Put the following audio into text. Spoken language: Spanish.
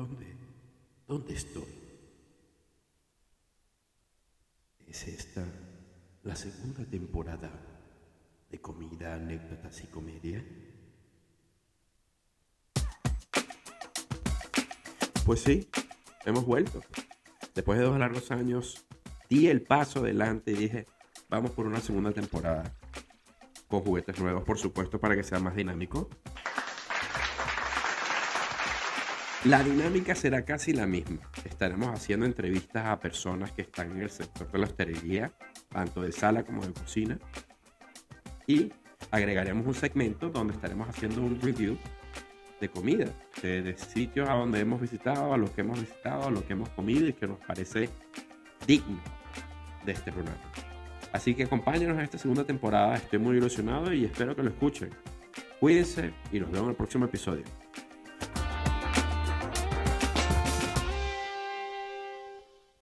¿Dónde? ¿Dónde estoy? ¿Es esta la segunda temporada de Comida, Anécdotas y Comedia? Pues sí, hemos vuelto. Después de dos largos años, di el paso adelante y dije, vamos por una segunda temporada. Con juguetes nuevos, por supuesto, para que sea más dinámico. La dinámica será casi la misma. Estaremos haciendo entrevistas a personas que están en el sector de la hostelería, tanto de sala como de cocina. Y agregaremos un segmento donde estaremos haciendo un review de comida, de, sitios a donde hemos visitado, a los que hemos visitado, a los que hemos comido y que nos parece digno de este programa. Así que acompáñenos a esta segunda temporada, estoy muy ilusionado y espero que lo escuchen. Cuídense y nos vemos en el próximo episodio.